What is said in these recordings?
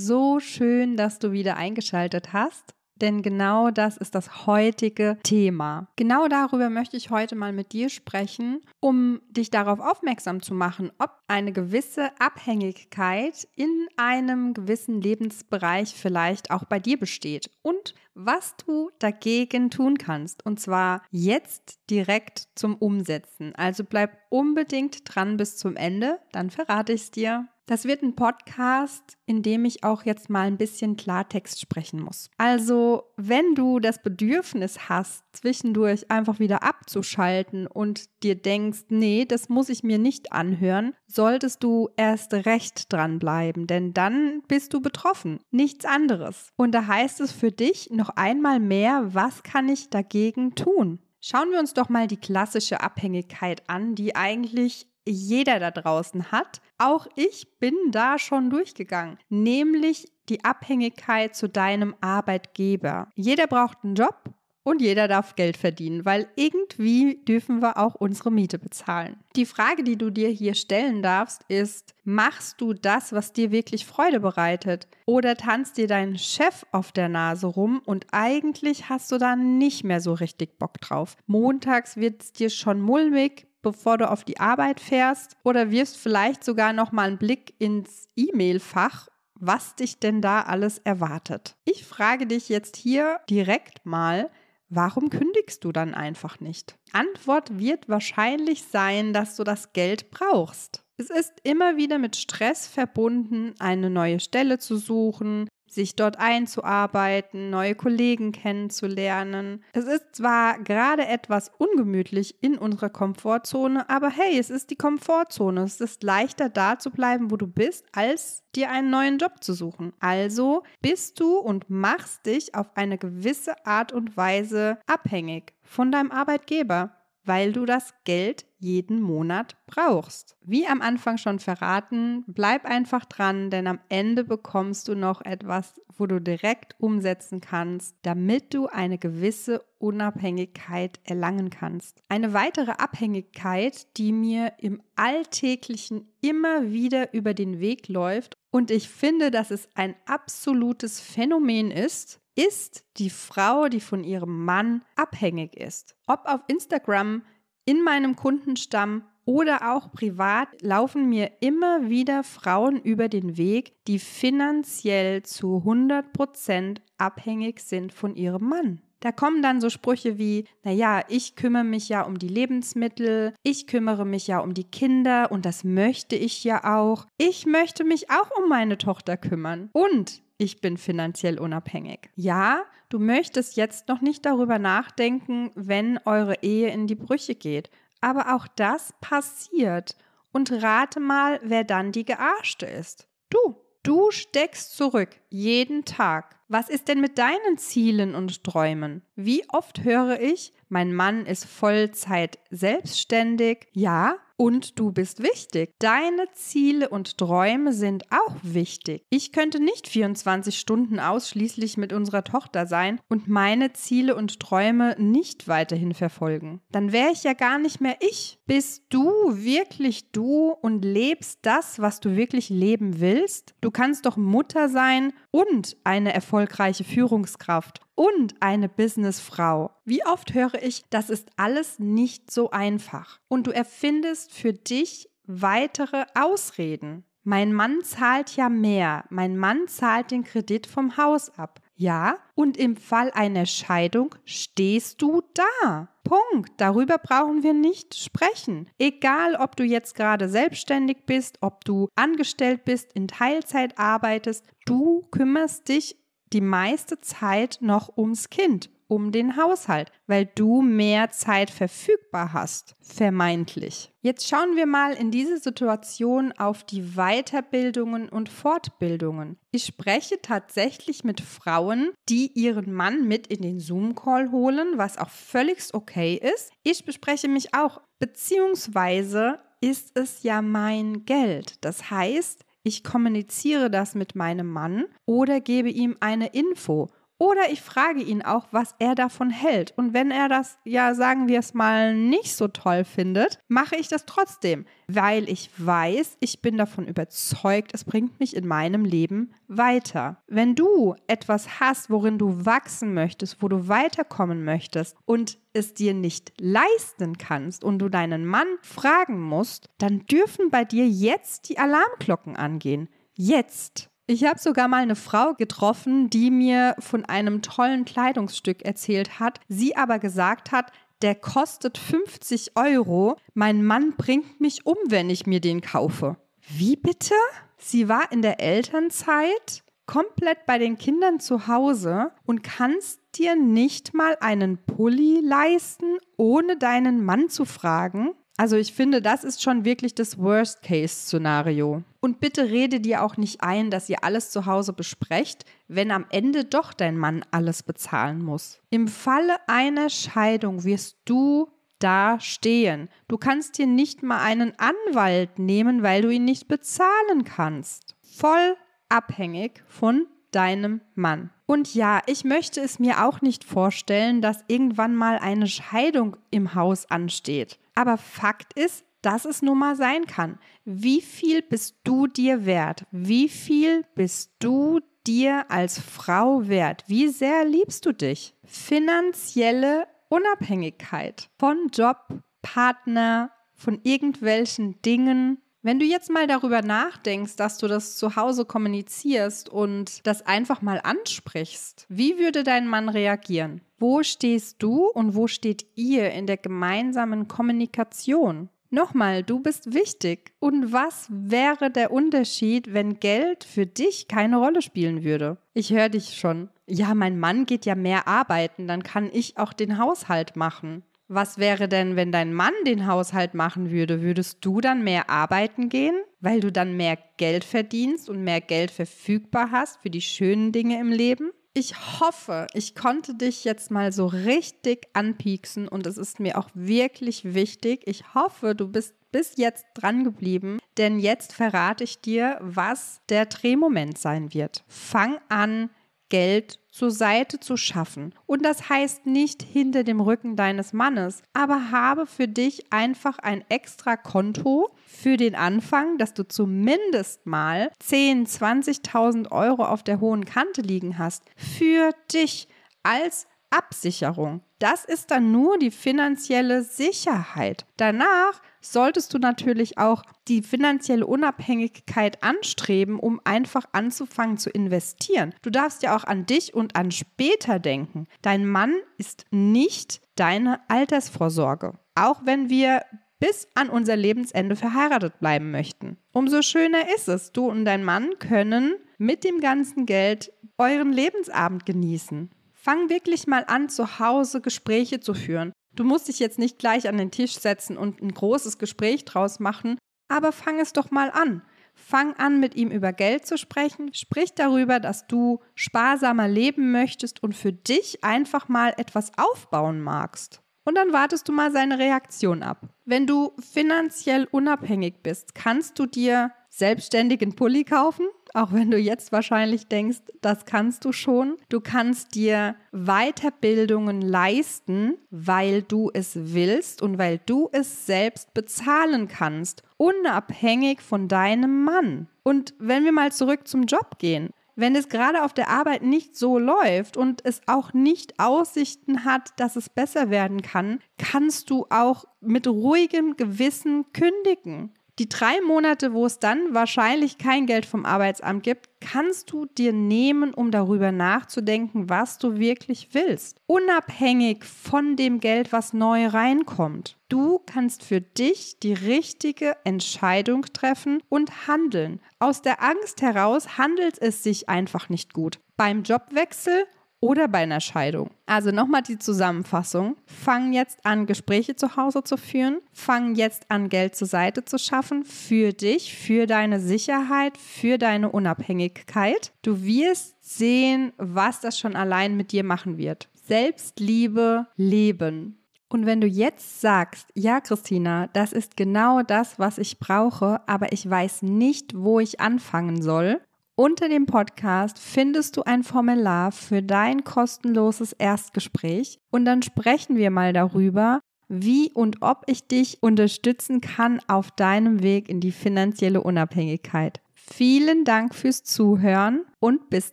So schön, dass du wieder eingeschaltet hast denn genau das ist das heutige Thema. Genau darüber möchte ich heute mal mit dir sprechen, um dich darauf aufmerksam zu machen, ob eine gewisse Abhängigkeit in einem gewissen Lebensbereich vielleicht auch bei dir besteht und was du dagegen tun kannst. Und zwar jetzt direkt zum Umsetzen. Also bleib unbedingt dran bis zum Ende, dann verrate ich es dir. Das wird ein Podcast, in dem ich auch jetzt mal ein bisschen Klartext sprechen muss. Also, wenn du das Bedürfnis hast, zwischendurch einfach wieder abzuschalten und dir denkst, nee, das muss ich mir nicht anhören, solltest du erst recht dranbleiben, denn dann bist du betroffen, nichts anderes. Und da heißt es für dich noch einmal mehr, was kann ich dagegen tun? Schauen wir uns doch mal die klassische Abhängigkeit an, die eigentlich jeder da draußen hat. Auch ich bin da schon durchgegangen, nämlich die Abhängigkeit zu deinem Arbeitgeber. Jeder braucht einen Job und jeder darf Geld verdienen, weil irgendwie dürfen wir auch unsere Miete bezahlen. Die Frage, die du dir hier stellen darfst, ist, machst du das, was dir wirklich Freude bereitet? Oder tanzt dir dein Chef auf der Nase rum und eigentlich hast du da nicht mehr so richtig Bock drauf? Montags wird es dir schon mulmig, bevor du auf die Arbeit fährst oder wirfst vielleicht sogar noch mal einen Blick ins E-Mail-Fach, was dich denn da alles erwartet. Ich frage dich jetzt hier direkt mal, warum kündigst du dann einfach nicht? Antwort wird wahrscheinlich sein, dass du das Geld brauchst. Es ist immer wieder mit Stress verbunden, eine neue Stelle zu suchen, sich dort einzuarbeiten, neue Kollegen kennenzulernen. Es ist zwar gerade etwas ungemütlich in unserer Komfortzone, aber hey, es ist die Komfortzone. Es ist leichter da zu bleiben, wo du bist, als dir einen neuen Job zu suchen. Also bist du und machst dich auf eine gewisse Art und Weise abhängig von deinem Arbeitgeber weil du das Geld jeden Monat brauchst. Wie am Anfang schon verraten, bleib einfach dran, denn am Ende bekommst du noch etwas, wo du direkt umsetzen kannst, damit du eine gewisse Unabhängigkeit erlangen kannst. Eine weitere Abhängigkeit, die mir im Alltäglichen immer wieder über den Weg läuft und ich finde, dass es ein absolutes Phänomen ist, ist die Frau, die von ihrem Mann abhängig ist. Ob auf Instagram, in meinem Kundenstamm oder auch privat laufen mir immer wieder Frauen über den Weg, die finanziell zu 100% abhängig sind von ihrem Mann. Da kommen dann so Sprüche wie, naja, ich kümmere mich ja um die Lebensmittel, ich kümmere mich ja um die Kinder und das möchte ich ja auch. Ich möchte mich auch um meine Tochter kümmern. Und ich bin finanziell unabhängig. Ja, du möchtest jetzt noch nicht darüber nachdenken, wenn eure Ehe in die Brüche geht. Aber auch das passiert. Und rate mal, wer dann die Gearschte ist. Du. Du steckst zurück, jeden Tag. Was ist denn mit deinen Zielen und Träumen? Wie oft höre ich, mein Mann ist Vollzeit selbstständig. Ja, und du bist wichtig. Deine Ziele und Träume sind auch wichtig. Ich könnte nicht 24 Stunden ausschließlich mit unserer Tochter sein und meine Ziele und Träume nicht weiterhin verfolgen. Dann wäre ich ja gar nicht mehr ich. Bist du wirklich du und lebst das, was du wirklich leben willst? Du kannst doch Mutter sein und eine erfolgreiche Führungskraft und eine Businessfrau. Wie oft höre ich, das ist alles nicht so einfach. Und du erfindest für dich weitere Ausreden. Mein Mann zahlt ja mehr. Mein Mann zahlt den Kredit vom Haus ab. Ja, und im Fall einer Scheidung stehst du da. Punkt. Darüber brauchen wir nicht sprechen. Egal, ob du jetzt gerade selbstständig bist, ob du angestellt bist, in Teilzeit arbeitest, du kümmerst dich die meiste Zeit noch ums Kind um den Haushalt, weil du mehr Zeit verfügbar hast, vermeintlich. Jetzt schauen wir mal in diese Situation auf die Weiterbildungen und Fortbildungen. Ich spreche tatsächlich mit Frauen, die ihren Mann mit in den Zoom-Call holen, was auch völlig okay ist. Ich bespreche mich auch, beziehungsweise ist es ja mein Geld. Das heißt, ich kommuniziere das mit meinem Mann oder gebe ihm eine Info oder ich frage ihn auch, was er davon hält. Und wenn er das, ja, sagen wir es mal, nicht so toll findet, mache ich das trotzdem, weil ich weiß, ich bin davon überzeugt, es bringt mich in meinem Leben weiter. Wenn du etwas hast, worin du wachsen möchtest, wo du weiterkommen möchtest und es dir nicht leisten kannst und du deinen Mann fragen musst, dann dürfen bei dir jetzt die Alarmglocken angehen. Jetzt. Ich habe sogar mal eine Frau getroffen, die mir von einem tollen Kleidungsstück erzählt hat, sie aber gesagt hat, der kostet 50 Euro, mein Mann bringt mich um, wenn ich mir den kaufe. Wie bitte? Sie war in der Elternzeit komplett bei den Kindern zu Hause und kannst dir nicht mal einen Pulli leisten, ohne deinen Mann zu fragen? Also ich finde, das ist schon wirklich das Worst-Case-Szenario. Und bitte rede dir auch nicht ein, dass ihr alles zu Hause besprecht, wenn am Ende doch dein Mann alles bezahlen muss. Im Falle einer Scheidung wirst du da stehen. Du kannst dir nicht mal einen Anwalt nehmen, weil du ihn nicht bezahlen kannst. Voll abhängig von deinem Mann. Und ja, ich möchte es mir auch nicht vorstellen, dass irgendwann mal eine Scheidung im Haus ansteht. Aber Fakt ist, dass es nun mal sein kann. Wie viel bist du dir wert? Wie viel bist du dir als Frau wert? Wie sehr liebst du dich? Finanzielle Unabhängigkeit von Job, Partner, von irgendwelchen Dingen. Wenn du jetzt mal darüber nachdenkst, dass du das zu Hause kommunizierst und das einfach mal ansprichst, wie würde dein Mann reagieren? Wo stehst du und wo steht ihr in der gemeinsamen Kommunikation? Nochmal, du bist wichtig. Und was wäre der Unterschied, wenn Geld für dich keine Rolle spielen würde? Ich höre dich schon. Ja, mein Mann geht ja mehr arbeiten, dann kann ich auch den Haushalt machen. Was wäre denn, wenn dein Mann den Haushalt machen würde? Würdest du dann mehr arbeiten gehen, weil du dann mehr Geld verdienst und mehr Geld verfügbar hast für die schönen Dinge im Leben? Ich hoffe, ich konnte dich jetzt mal so richtig anpieksen und es ist mir auch wirklich wichtig. Ich hoffe, du bist bis jetzt dran geblieben, denn jetzt verrate ich dir, was der Drehmoment sein wird. Fang an, Geld zur Seite zu schaffen. Und das heißt nicht hinter dem Rücken deines Mannes, aber habe für dich einfach ein extra Konto für den Anfang, dass du zumindest mal 10, 20.000 Euro auf der hohen Kante liegen hast. Für dich als Absicherung. Das ist dann nur die finanzielle Sicherheit. Danach solltest du natürlich auch die finanzielle Unabhängigkeit anstreben, um einfach anzufangen zu investieren. Du darfst ja auch an dich und an später denken. Dein Mann ist nicht deine Altersvorsorge. Auch wenn wir bis an unser Lebensende verheiratet bleiben möchten. Umso schöner ist es, du und dein Mann können mit dem ganzen Geld euren Lebensabend genießen. Fang wirklich mal an, zu Hause Gespräche zu führen. Du musst dich jetzt nicht gleich an den Tisch setzen und ein großes Gespräch draus machen, aber fang es doch mal an. Fang an, mit ihm über Geld zu sprechen. Sprich darüber, dass du sparsamer leben möchtest und für dich einfach mal etwas aufbauen magst. Und dann wartest du mal seine Reaktion ab. Wenn du finanziell unabhängig bist, kannst du dir selbstständigen Pulli kaufen, auch wenn du jetzt wahrscheinlich denkst, das kannst du schon. Du kannst dir Weiterbildungen leisten, weil du es willst und weil du es selbst bezahlen kannst, unabhängig von deinem Mann. Und wenn wir mal zurück zum Job gehen, wenn es gerade auf der Arbeit nicht so läuft und es auch nicht Aussichten hat, dass es besser werden kann, kannst du auch mit ruhigem Gewissen kündigen. Die drei Monate, wo es dann wahrscheinlich kein Geld vom Arbeitsamt gibt, kannst du dir nehmen, um darüber nachzudenken, was du wirklich willst. Unabhängig von dem Geld, was neu reinkommt. Du kannst für dich die richtige Entscheidung treffen und handeln. Aus der Angst heraus handelt es sich einfach nicht gut. Beim Jobwechsel oder bei einer Scheidung. Also nochmal die Zusammenfassung. Fang jetzt an, Gespräche zu Hause zu führen. Fang jetzt an, Geld zur Seite zu schaffen für dich, für deine Sicherheit, für deine Unabhängigkeit. Du wirst sehen, was das schon allein mit dir machen wird. Selbstliebe leben. Und wenn du jetzt sagst, ja, Christina, das ist genau das, was ich brauche, aber ich weiß nicht, wo ich anfangen soll, unter dem Podcast findest du ein Formular für dein kostenloses Erstgespräch und dann sprechen wir mal darüber, wie und ob ich dich unterstützen kann auf deinem Weg in die finanzielle Unabhängigkeit. Vielen Dank fürs Zuhören und bis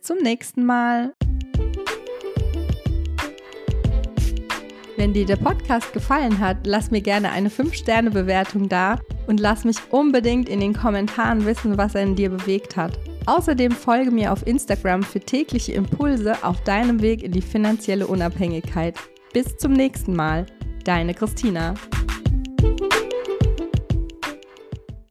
zum nächsten Mal. Wenn dir der Podcast gefallen hat, lass mir gerne eine 5-Sterne-Bewertung da und lass mich unbedingt in den Kommentaren wissen, was er in dir bewegt hat. Außerdem folge mir auf Instagram für tägliche Impulse auf deinem Weg in die finanzielle Unabhängigkeit. Bis zum nächsten Mal, deine Christina.